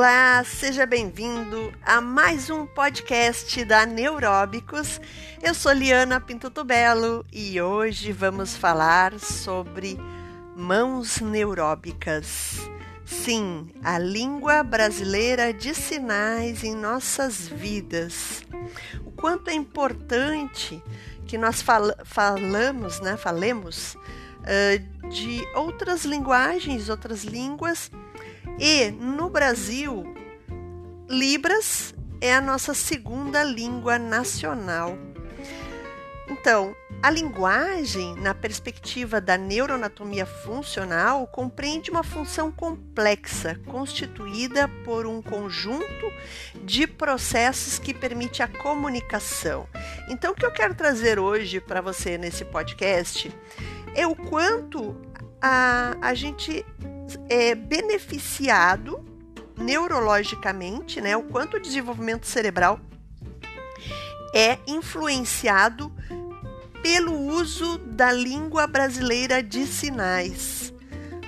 Olá, seja bem-vindo a mais um podcast da Neuróbicos. Eu sou Liana Pinto Belo e hoje vamos falar sobre mãos neuróbicas. Sim, a língua brasileira de sinais em nossas vidas. O quanto é importante que nós fal falamos, né, falemos uh, de outras linguagens, outras línguas e no Brasil, Libras é a nossa segunda língua nacional. Então, a linguagem, na perspectiva da neuroanatomia funcional, compreende uma função complexa, constituída por um conjunto de processos que permite a comunicação. Então, o que eu quero trazer hoje para você nesse podcast é o quanto a, a gente é beneficiado neurologicamente, né? O quanto o desenvolvimento cerebral é influenciado pelo uso da língua brasileira de sinais.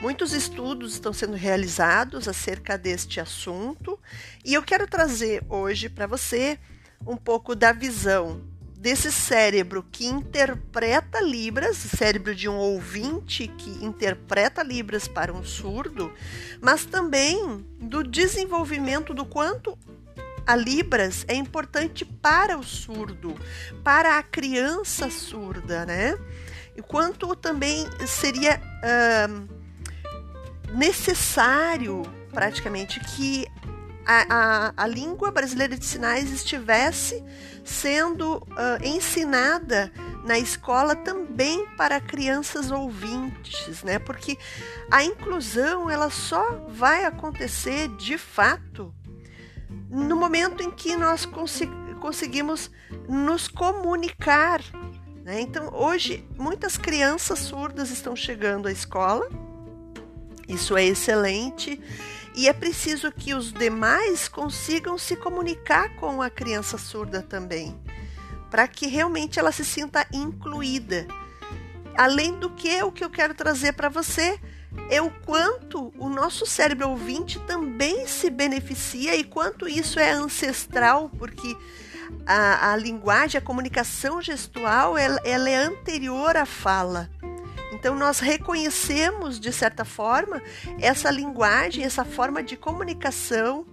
Muitos estudos estão sendo realizados acerca deste assunto e eu quero trazer hoje para você um pouco da visão desse cérebro que interpreta Libras, cérebro de um ouvinte que interpreta Libras para um surdo, mas também do desenvolvimento do quanto a Libras é importante para o surdo, para a criança surda, né? E quanto também seria uh, necessário, praticamente, que a, a, a, língua brasileira de sinais estivesse sendo uh, ensinada na escola também para crianças ouvintes, né? Porque a inclusão ela só vai acontecer de fato no momento em que nós conseguimos nos comunicar. Né? Então, hoje, muitas crianças surdas estão chegando à escola, isso é excelente e é preciso que os demais consigam se comunicar com a criança surda também, para que realmente ela se sinta incluída. Além do que, o que eu quero trazer para você é o quanto o nosso cérebro ouvinte também se beneficia e quanto isso é ancestral, porque a, a linguagem, a comunicação gestual, ela, ela é anterior à fala. Então, nós reconhecemos, de certa forma, essa linguagem, essa forma de comunicação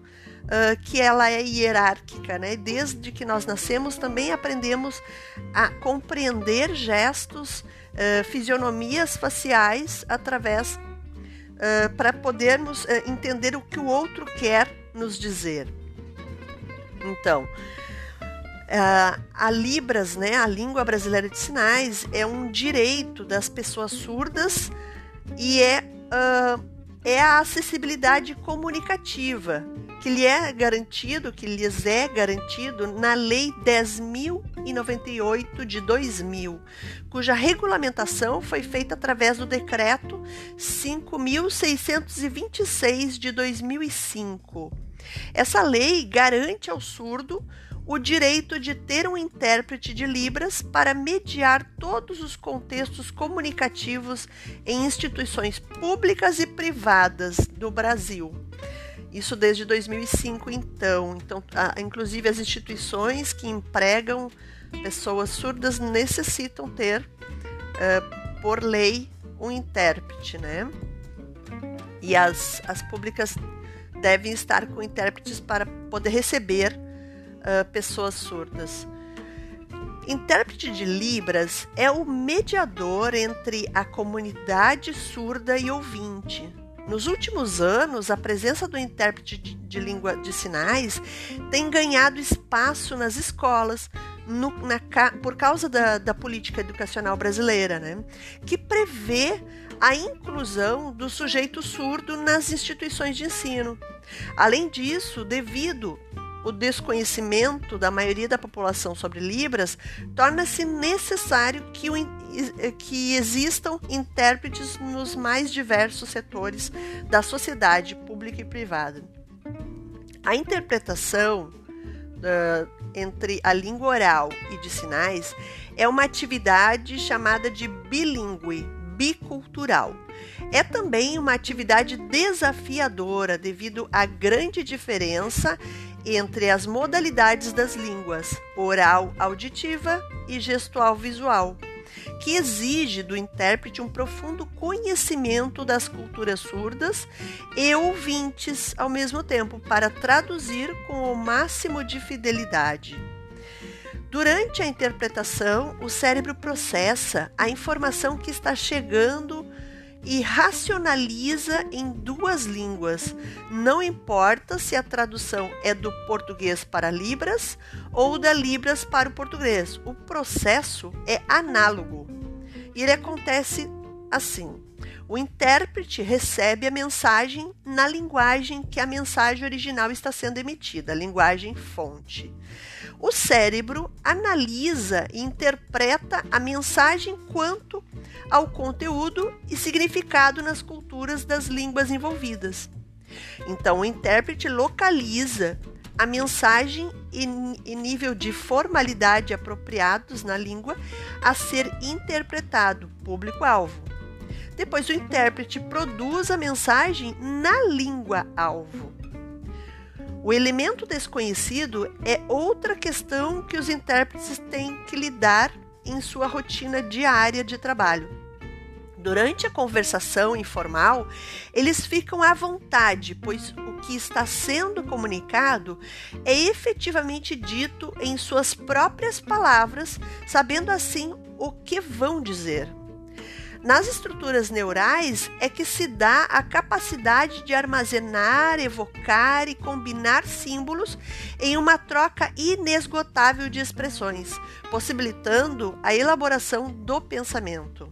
uh, que ela é hierárquica, né? Desde que nós nascemos, também aprendemos a compreender gestos, uh, fisionomias faciais através uh, para podermos entender o que o outro quer nos dizer. Então, Uh, a Libras, né, a língua brasileira de sinais, é um direito das pessoas surdas e é, uh, é a acessibilidade comunicativa que lhe é garantido, que lhes é garantido na Lei 10.098 de 2000, cuja regulamentação foi feita através do Decreto 5.626 de 2005. Essa lei garante ao surdo o direito de ter um intérprete de Libras para mediar todos os contextos comunicativos em instituições públicas e privadas do Brasil. Isso desde 2005, então. Então, inclusive as instituições que empregam pessoas surdas necessitam ter, uh, por lei, um intérprete, né? E as, as públicas devem estar com intérpretes para poder receber uh, pessoas surdas. Intérprete de Libras é o mediador entre a comunidade surda e ouvinte. Nos últimos anos, a presença do intérprete de, de língua de sinais tem ganhado espaço nas escolas no, na, por causa da, da política educacional brasileira, né? que prevê a inclusão do sujeito surdo nas instituições de ensino. Além disso, devido o desconhecimento da maioria da população sobre Libras, torna-se necessário que, o, que existam intérpretes nos mais diversos setores da sociedade pública e privada. A interpretação uh, entre a língua oral e de sinais é uma atividade chamada de bilíngue, bicultural, é também uma atividade desafiadora devido à grande diferença entre as modalidades das línguas oral auditiva e gestual visual, que exige do intérprete um profundo conhecimento das culturas surdas e ouvintes ao mesmo tempo para traduzir com o máximo de fidelidade. Durante a interpretação, o cérebro processa a informação que está chegando e racionaliza em duas línguas, não importa se a tradução é do português para Libras ou da Libras para o português. O processo é análogo e ele acontece assim. O intérprete recebe a mensagem na linguagem que a mensagem original está sendo emitida, a linguagem fonte. O cérebro analisa e interpreta a mensagem quanto ao conteúdo e significado nas culturas das línguas envolvidas. Então, o intérprete localiza a mensagem e, nível de formalidade apropriados na língua a ser interpretado, público-alvo. Depois, o intérprete produz a mensagem na língua-alvo. O elemento desconhecido é outra questão que os intérpretes têm que lidar em sua rotina diária de trabalho. Durante a conversação informal, eles ficam à vontade, pois o que está sendo comunicado é efetivamente dito em suas próprias palavras, sabendo assim o que vão dizer. Nas estruturas neurais é que se dá a capacidade de armazenar, evocar e combinar símbolos em uma troca inesgotável de expressões, possibilitando a elaboração do pensamento.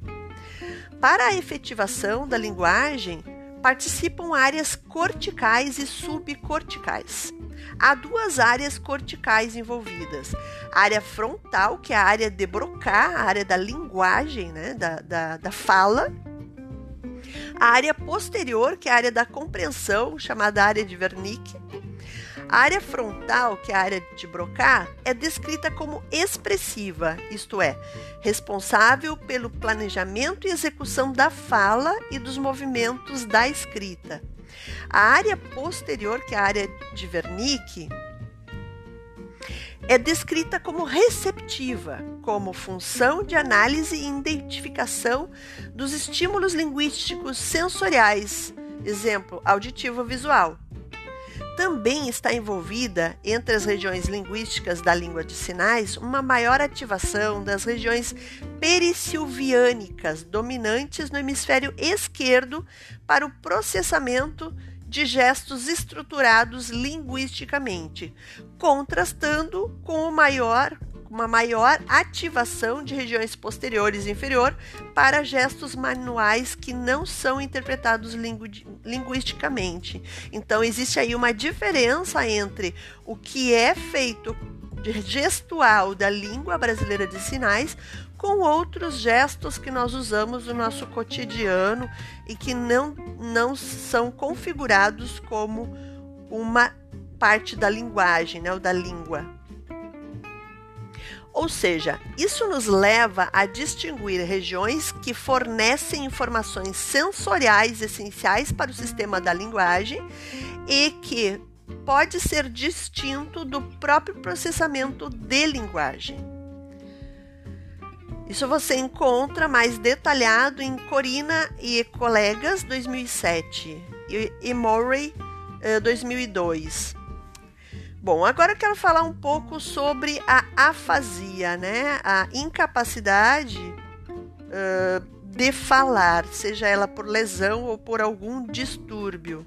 Para a efetivação da linguagem, participam áreas corticais e subcorticais. Há duas áreas corticais envolvidas: a área frontal, que é a área de Broca, a área da linguagem, né, da, da, da fala, a área posterior, que é a área da compreensão, chamada área de Wernicke, a área frontal, que é a área de Broca, é descrita como expressiva, isto é, responsável pelo planejamento e execução da fala e dos movimentos da escrita. A área posterior, que é a área de Wernicke, é descrita como receptiva, como função de análise e identificação dos estímulos linguísticos sensoriais, exemplo, auditivo visual também está envolvida entre as regiões linguísticas da língua de sinais uma maior ativação das regiões perissilviânicas dominantes no hemisfério esquerdo para o processamento de gestos estruturados linguisticamente, contrastando com o maior uma maior ativação de regiões posteriores e inferior para gestos manuais que não são interpretados lingu linguisticamente. Então, existe aí uma diferença entre o que é feito gestual da língua brasileira de sinais com outros gestos que nós usamos no nosso cotidiano e que não, não são configurados como uma parte da linguagem, né, ou da língua. Ou seja, isso nos leva a distinguir regiões que fornecem informações sensoriais essenciais para o sistema da linguagem e que pode ser distinto do próprio processamento de linguagem. Isso você encontra mais detalhado em Corina e Colegas 2007 e Murray 2002. Bom, agora eu quero falar um pouco sobre a afasia, né? A incapacidade uh, de falar, seja ela por lesão ou por algum distúrbio.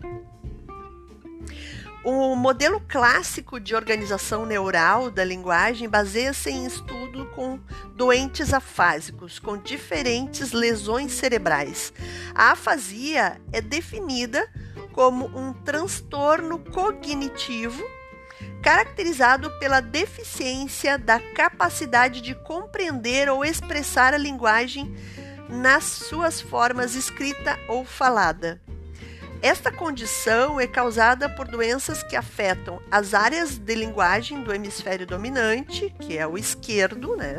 O modelo clássico de organização neural da linguagem baseia-se em estudo com doentes afásicos com diferentes lesões cerebrais. A afasia é definida como um transtorno cognitivo caracterizado pela deficiência da capacidade de compreender ou expressar a linguagem nas suas formas escrita ou falada. Esta condição é causada por doenças que afetam as áreas de linguagem do hemisfério dominante, que é o esquerdo, né?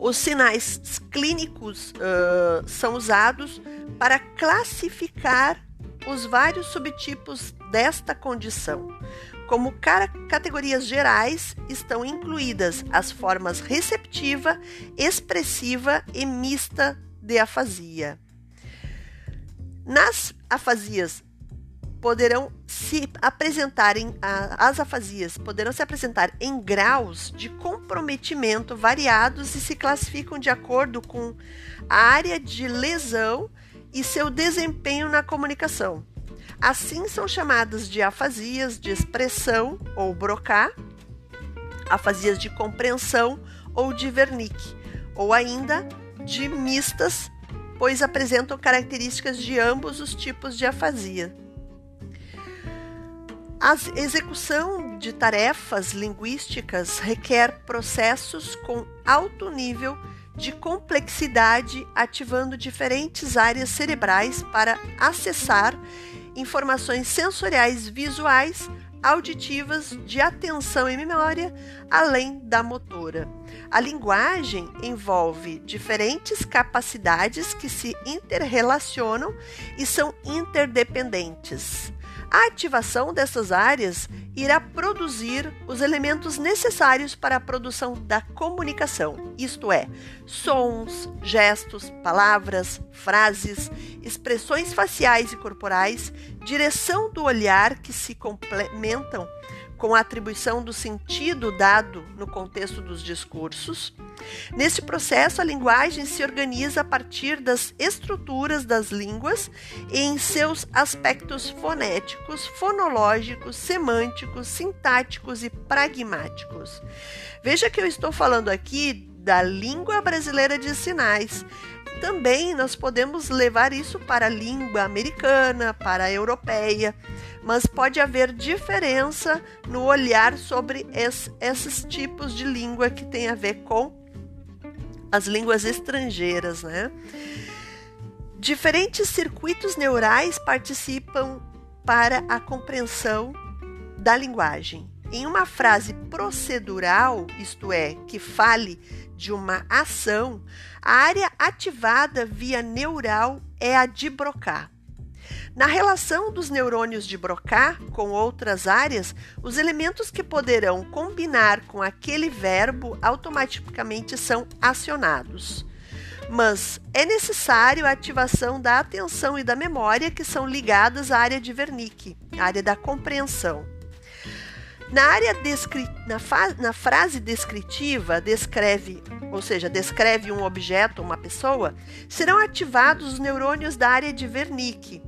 Os sinais clínicos uh, são usados para classificar os vários subtipos desta condição. Como categorias gerais, estão incluídas as formas receptiva, expressiva e mista de afasia. Nas afasias poderão se apresentarem as afasias poderão se apresentar em graus de comprometimento variados e se classificam de acordo com a área de lesão e seu desempenho na comunicação. Assim são chamadas de afasias de expressão ou Broca, afasias de compreensão ou de Wernicke, ou ainda de mistas, pois apresentam características de ambos os tipos de afasia. A execução de tarefas linguísticas requer processos com alto nível de complexidade, ativando diferentes áreas cerebrais para acessar informações sensoriais visuais, auditivas, de atenção e memória, além da motora. A linguagem envolve diferentes capacidades que se interrelacionam e são interdependentes. A ativação dessas áreas irá produzir os elementos necessários para a produção da comunicação, isto é, sons, gestos, palavras, frases, expressões faciais e corporais, direção do olhar que se complementam com a atribuição do sentido dado no contexto dos discursos. Nesse processo, a linguagem se organiza a partir das estruturas das línguas e em seus aspectos fonéticos, fonológicos, semânticos, sintáticos e pragmáticos. Veja que eu estou falando aqui da língua brasileira de sinais. Também nós podemos levar isso para a língua americana, para a europeia mas pode haver diferença no olhar sobre es, esses tipos de língua que tem a ver com as línguas estrangeiras, né? Diferentes circuitos neurais participam para a compreensão da linguagem. Em uma frase procedural, isto é, que fale de uma ação, a área ativada via neural é a de Broca. Na relação dos neurônios de Broca com outras áreas, os elementos que poderão combinar com aquele verbo automaticamente são acionados. Mas é necessário a ativação da atenção e da memória que são ligadas à área de Wernicke, área da compreensão. Na área descri... na, na frase descritiva, descreve, ou seja, descreve um objeto, uma pessoa, serão ativados os neurônios da área de Wernicke,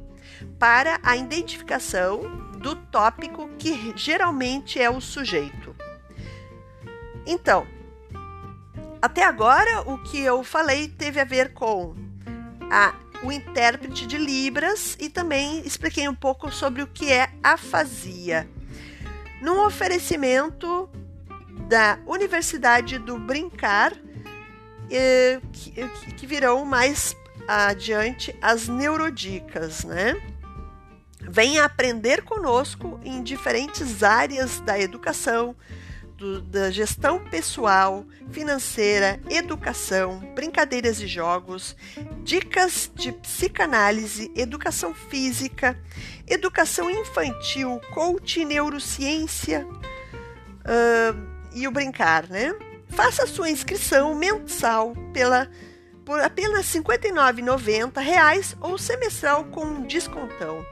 para a identificação do tópico que geralmente é o sujeito. Então, até agora o que eu falei teve a ver com a, o intérprete de Libras e também expliquei um pouco sobre o que é afasia. Num oferecimento da Universidade do Brincar, eh, que, que virão mais adiante as neurodicas, né? Venha aprender conosco em diferentes áreas da educação, do, da gestão pessoal, financeira, educação, brincadeiras e jogos, dicas de psicanálise, educação física, educação infantil, coaching, neurociência uh, e o brincar, né? Faça sua inscrição mensal pela por apenas R$ 59,90 ou semestral com um descontão.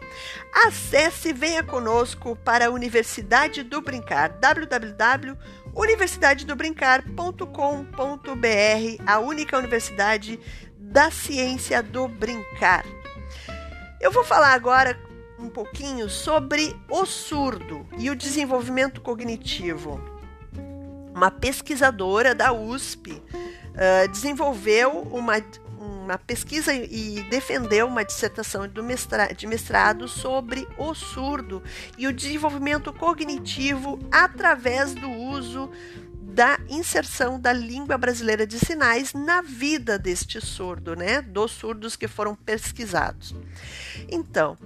Acesse e venha conosco para a Universidade do Brincar, www.universidadedobrincar.com.br, a única universidade da ciência do brincar. Eu vou falar agora um pouquinho sobre o surdo e o desenvolvimento cognitivo. Uma pesquisadora da USP uh, desenvolveu uma, uma pesquisa e defendeu uma dissertação de mestrado sobre o surdo e o desenvolvimento cognitivo através do uso da inserção da língua brasileira de sinais na vida deste surdo, né? Dos surdos que foram pesquisados. Então,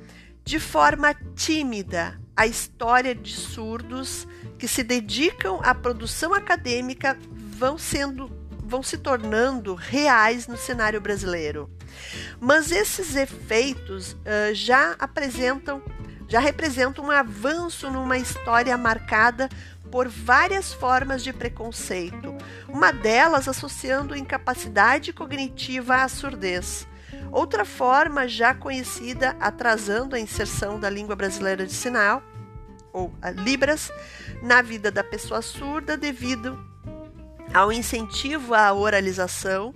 de forma tímida, a história de surdos que se dedicam à produção acadêmica vão sendo vão se tornando reais no cenário brasileiro. Mas esses efeitos uh, já apresentam, já representam um avanço numa história marcada por várias formas de preconceito, uma delas associando incapacidade cognitiva à surdez. Outra forma já conhecida atrasando a inserção da língua brasileira de sinal, ou Libras, na vida da pessoa surda devido ao incentivo à oralização,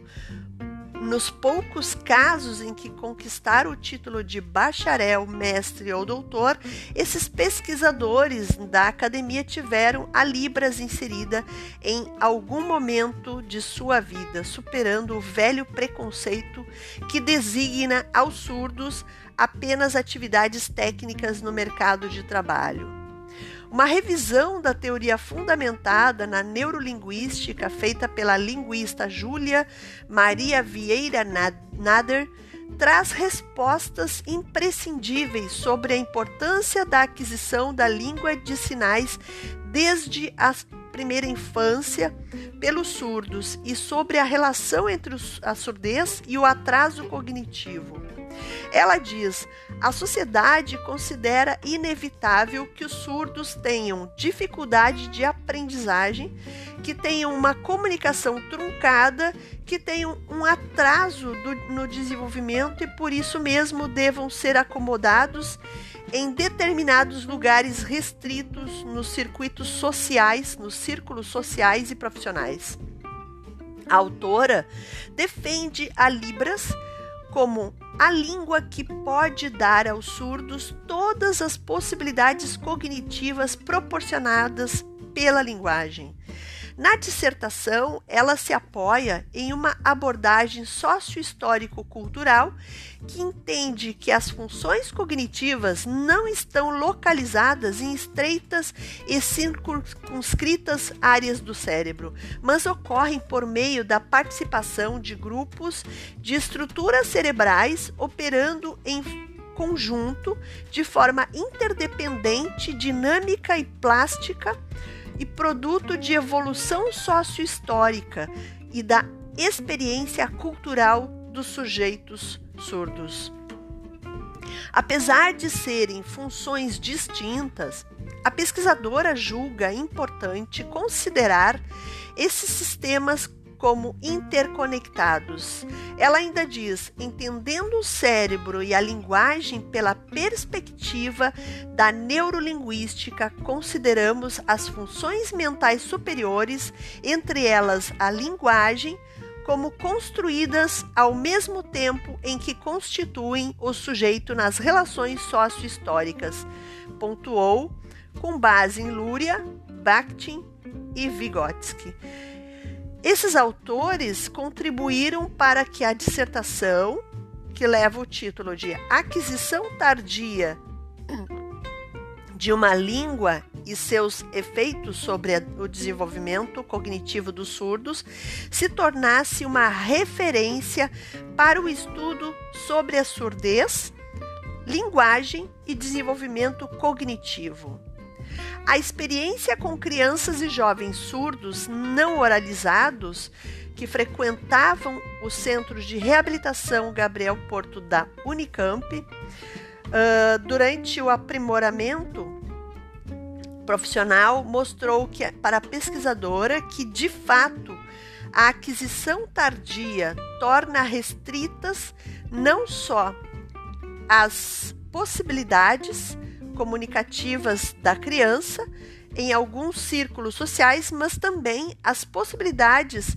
nos poucos casos em que conquistaram o título de bacharel, mestre ou doutor, esses pesquisadores da academia tiveram a Libras inserida em algum momento de sua vida, superando o velho preconceito que designa aos surdos apenas atividades técnicas no mercado de trabalho. Uma revisão da teoria fundamentada na neurolinguística feita pela linguista Júlia Maria Vieira Nader traz respostas imprescindíveis sobre a importância da aquisição da língua de sinais desde a primeira infância pelos surdos e sobre a relação entre a surdez e o atraso cognitivo. Ela diz: a sociedade considera inevitável que os surdos tenham dificuldade de aprendizagem, que tenham uma comunicação truncada, que tenham um atraso do, no desenvolvimento e por isso mesmo devam ser acomodados em determinados lugares restritos nos circuitos sociais, nos círculos sociais e profissionais. A autora defende a Libras como a língua que pode dar aos surdos todas as possibilidades cognitivas proporcionadas pela linguagem. Na dissertação, ela se apoia em uma abordagem sociohistórico-cultural que entende que as funções cognitivas não estão localizadas em estreitas e circunscritas áreas do cérebro, mas ocorrem por meio da participação de grupos de estruturas cerebrais operando em conjunto de forma interdependente, dinâmica e plástica e produto de evolução sociohistórica e da experiência cultural dos sujeitos surdos. Apesar de serem funções distintas, a pesquisadora julga importante considerar esses sistemas como interconectados. Ela ainda diz: entendendo o cérebro e a linguagem pela perspectiva da neurolinguística, consideramos as funções mentais superiores, entre elas a linguagem, como construídas ao mesmo tempo em que constituem o sujeito nas relações sócio-históricas, pontuou com base em Luria, Bakhtin e Vygotsky. Esses autores contribuíram para que a dissertação, que leva o título de Aquisição Tardia de uma Língua e seus efeitos sobre o desenvolvimento cognitivo dos surdos, se tornasse uma referência para o estudo sobre a surdez, linguagem e desenvolvimento cognitivo. A experiência com crianças e jovens surdos não oralizados que frequentavam os centros de reabilitação Gabriel Porto da Unicamp, uh, durante o aprimoramento profissional, mostrou que para a pesquisadora que de fato a aquisição tardia torna restritas não só as possibilidades comunicativas da criança em alguns círculos sociais, mas também as possibilidades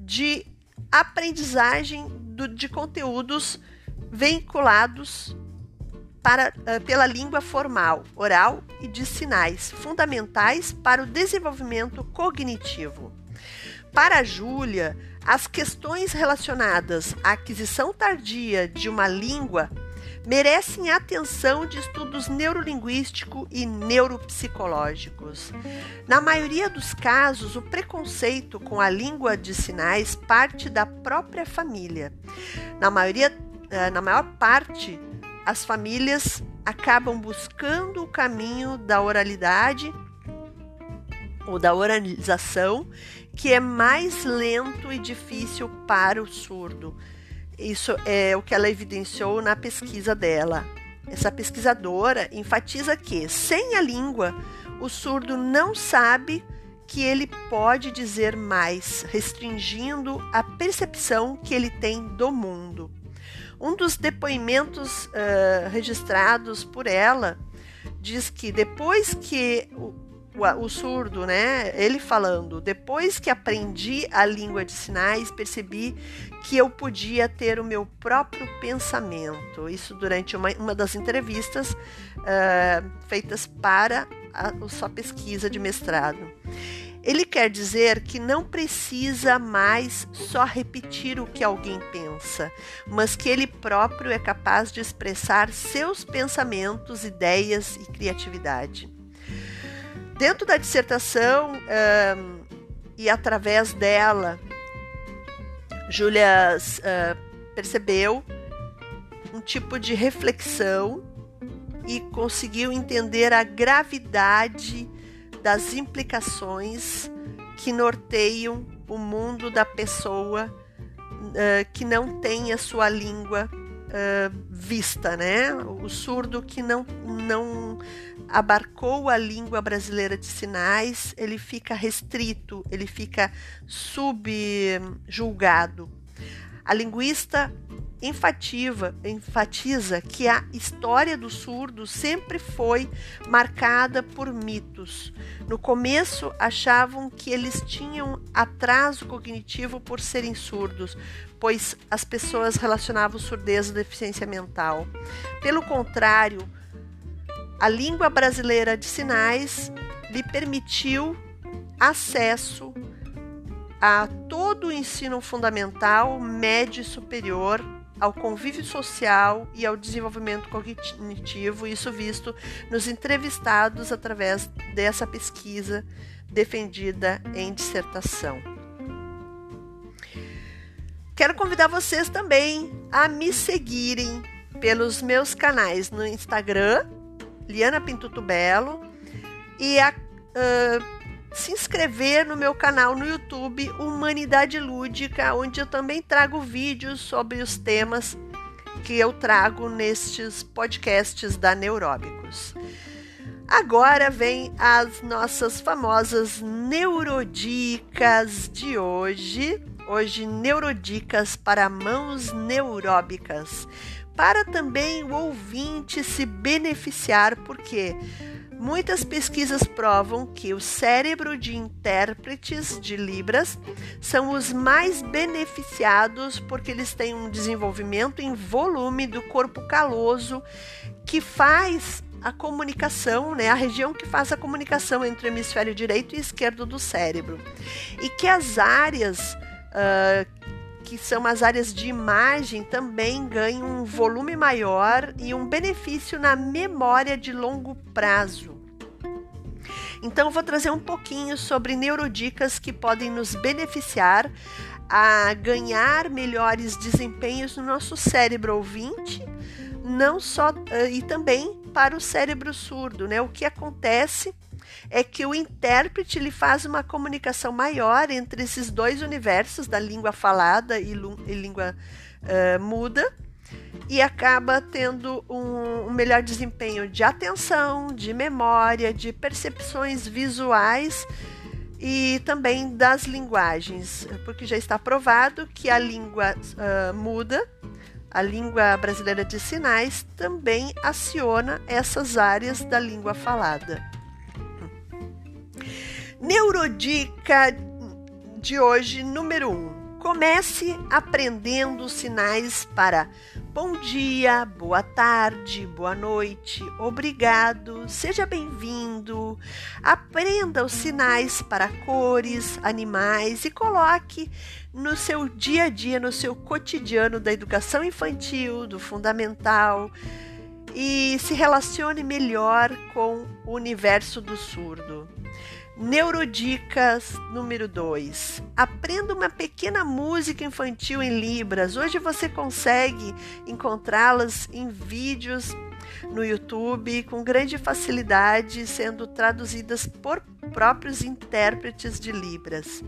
de aprendizagem do, de conteúdos vinculados para, uh, pela língua formal, oral e de sinais, fundamentais para o desenvolvimento cognitivo. Para a Júlia, as questões relacionadas à aquisição tardia de uma língua merecem atenção de estudos neurolinguísticos e neuropsicológicos. Na maioria dos casos, o preconceito com a língua de sinais parte da própria família. Na maioria, eh, na maior parte, as famílias acabam buscando o caminho da oralidade ou da oralização que é mais lento e difícil para o surdo. Isso é o que ela evidenciou na pesquisa dela. Essa pesquisadora enfatiza que, sem a língua, o surdo não sabe que ele pode dizer mais, restringindo a percepção que ele tem do mundo. Um dos depoimentos uh, registrados por ela diz que depois que o, surdo, né, ele falando, depois que aprendi a língua de sinais, percebi que eu podia ter o meu próprio pensamento. Isso durante uma, uma das entrevistas uh, feitas para a, a sua pesquisa de mestrado. Ele quer dizer que não precisa mais só repetir o que alguém pensa, mas que ele próprio é capaz de expressar seus pensamentos, ideias e criatividade. Dentro da dissertação um, e através dela, Júlia uh, percebeu um tipo de reflexão e conseguiu entender a gravidade das implicações que norteiam o mundo da pessoa uh, que não tem a sua língua uh, vista, né? O surdo que não, não abarcou a língua brasileira de sinais, ele fica restrito, ele fica subjulgado. A linguista enfativa, enfatiza que a história do surdo sempre foi marcada por mitos. No começo, achavam que eles tinham atraso cognitivo por serem surdos, pois as pessoas relacionavam surdez à deficiência mental. Pelo contrário, a língua brasileira de sinais lhe permitiu acesso a todo o ensino fundamental, médio e superior ao convívio social e ao desenvolvimento cognitivo, isso visto nos entrevistados através dessa pesquisa defendida em dissertação. Quero convidar vocês também a me seguirem pelos meus canais no Instagram, Liana Pintuto Belo, e a uh, se inscrever no meu canal no YouTube Humanidade Lúdica, onde eu também trago vídeos sobre os temas que eu trago nestes podcasts da Neuróbicos. Agora vem as nossas famosas neurodicas de hoje. Hoje, neurodicas para mãos neuróbicas, para também o ouvinte se beneficiar, porque Muitas pesquisas provam que o cérebro de intérpretes de Libras são os mais beneficiados porque eles têm um desenvolvimento em volume do corpo caloso que faz a comunicação, né, a região que faz a comunicação entre o hemisfério direito e esquerdo do cérebro. E que as áreas uh, que são as áreas de imagem, também ganham um volume maior e um benefício na memória de longo prazo. Então, vou trazer um pouquinho sobre neurodicas que podem nos beneficiar a ganhar melhores desempenhos no nosso cérebro ouvinte, não só uh, e também para o cérebro surdo, né? O que acontece é que o intérprete ele faz uma comunicação maior entre esses dois universos da língua falada e, e língua uh, muda e acaba tendo um, um, melhor desempenho de atenção, de memória, de percepções visuais e também das linguagens, porque já está provado que a língua uh, muda, a língua brasileira de sinais também aciona essas áreas da língua falada. Neurodica de hoje, número 1. Um. Comece aprendendo sinais para bom dia, boa tarde, boa noite, obrigado, seja bem-vindo. Aprenda os sinais para cores, animais e coloque no seu dia a dia, no seu cotidiano da educação infantil, do fundamental e se relacione melhor com o universo do surdo. Neurodicas número 2. Aprenda uma pequena música infantil em Libras. Hoje você consegue encontrá-las em vídeos no YouTube com grande facilidade, sendo traduzidas por próprios intérpretes de Libras.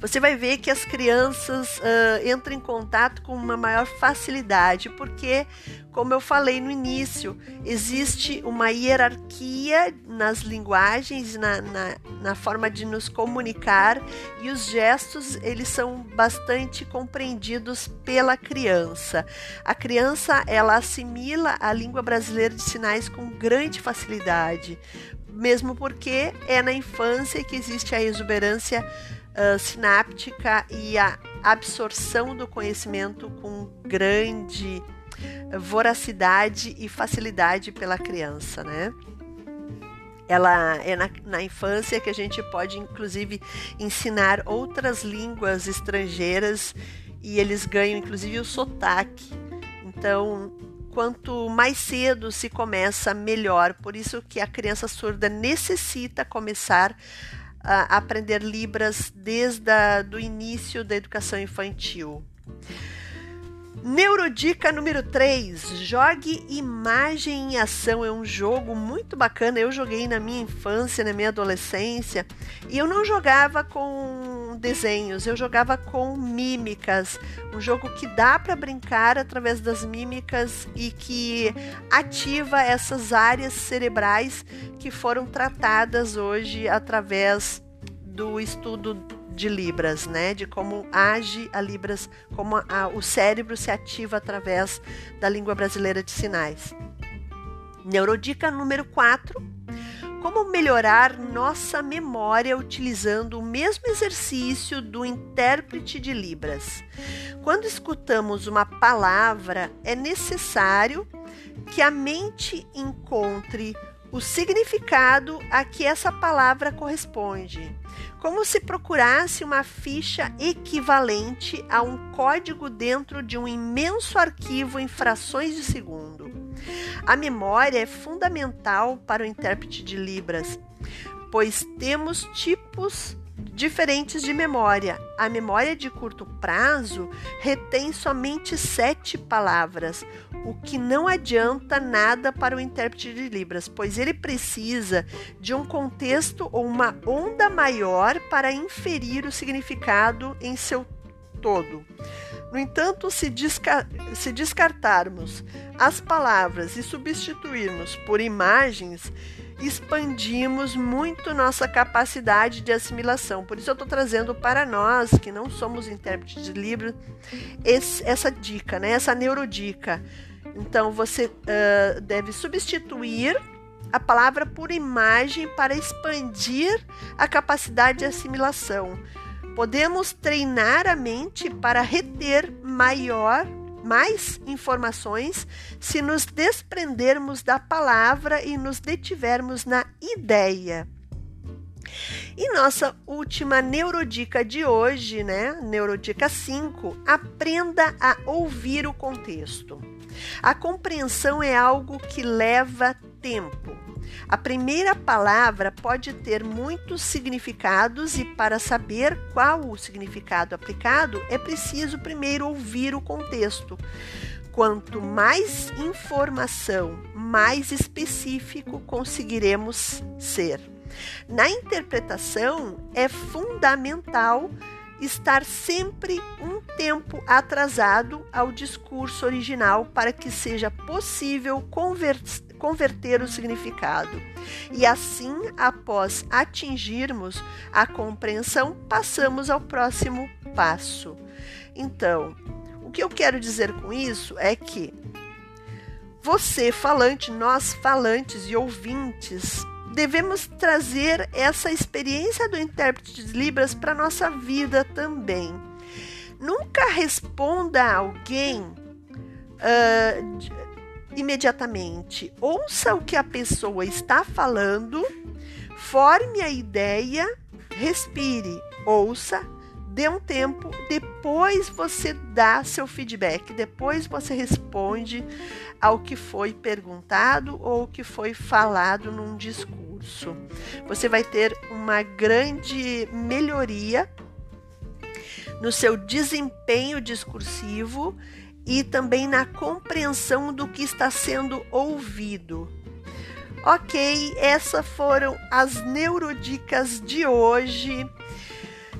Você vai ver que as crianças uh, entram em contato com uma maior facilidade, porque, como eu falei no início, existe uma hierarquia nas linguagens, na, na, na forma de nos comunicar, e os gestos eles são bastante compreendidos pela criança. A criança ela assimila a língua brasileira de sinais com grande facilidade, mesmo porque é na infância que existe a exuberância uh, sináptica e a absorção do conhecimento com grande voracidade e facilidade pela criança, né? Ela é na, na, infância que a gente pode, inclusive, ensinar outras línguas estrangeiras e eles ganham, inclusive, o sotaque. Então, quanto mais cedo se começa, melhor. Por isso que a criança surda necessita começar aprender Libras desde o início da educação infantil. Neurodica número 3, jogue imagem em ação. É um jogo muito bacana. Eu joguei na minha infância, na minha adolescência, e eu não jogava com desenhos, eu jogava com mímicas. Um jogo que dá para brincar através das mímicas e que ativa essas áreas cerebrais que foram tratadas hoje através do estudo de Libras, né? De como age a Libras, como a, o cérebro se ativa através da língua brasileira de sinais. Neurodica número 4. Como melhorar nossa memória utilizando o mesmo exercício do intérprete de Libras? Quando escutamos uma palavra, é necessário que a mente encontre o significado a que essa palavra corresponde como se procurasse uma ficha equivalente a um código dentro de um imenso arquivo em frações de segundo. A memória é fundamental para o intérprete de Libras, pois temos tipos diferentes de memória. A memória de curto prazo retém somente sete palavras, o que não adianta nada para o intérprete de Libras, pois ele precisa de um contexto ou uma onda maior para inferir o significado em seu todo. No entanto, se, desca se descartarmos as palavras e substituirmos por imagens, expandimos muito nossa capacidade de assimilação. Por isso eu estou trazendo para nós, que não somos intérpretes de livro, esse, essa dica, né? essa neurodica. Então você uh, deve substituir a palavra por imagem para expandir a capacidade de assimilação. Podemos treinar a mente para reter maior mais informações se nos desprendermos da palavra e nos detivermos na ideia. E nossa última neurodica de hoje, né? Neurodica 5, aprenda a ouvir o contexto. A compreensão é algo que leva tempo. A primeira palavra pode ter muitos significados e para saber qual o significado aplicado é preciso primeiro ouvir o contexto. Quanto mais informação, mais específico conseguiremos ser. Na interpretação, é fundamental estar sempre um tempo atrasado ao discurso original para que seja possível conversar converter o significado. E assim, após atingirmos a compreensão, passamos ao próximo passo. Então, o que eu quero dizer com isso é que você, falante, nós, falantes e ouvintes, devemos trazer essa experiência do intérprete de Libras para a nossa vida também. Nunca responda a alguém uh, imediatamente. Ouça o que a pessoa está falando, forme a ideia, respire, ouça, dê um tempo, depois você dá seu feedback, depois você responde ao que foi perguntado ou o que foi falado num discurso. Você vai ter uma grande melhoria no seu desempenho discursivo e também na compreensão do que está sendo ouvido. Ok, essas foram as neurodicas de hoje.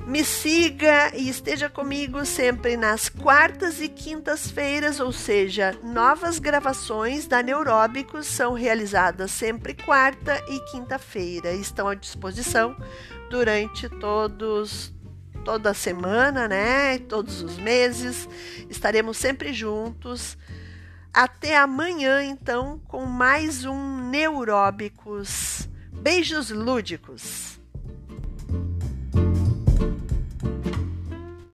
Me siga e esteja comigo sempre nas quartas e quintas-feiras, ou seja, novas gravações da Neuróbicos são realizadas sempre quarta e quinta-feira. Estão à disposição durante todos toda semana, né? Todos os meses. Estaremos sempre juntos. Até amanhã, então, com mais um Neuróbicos. Beijos lúdicos.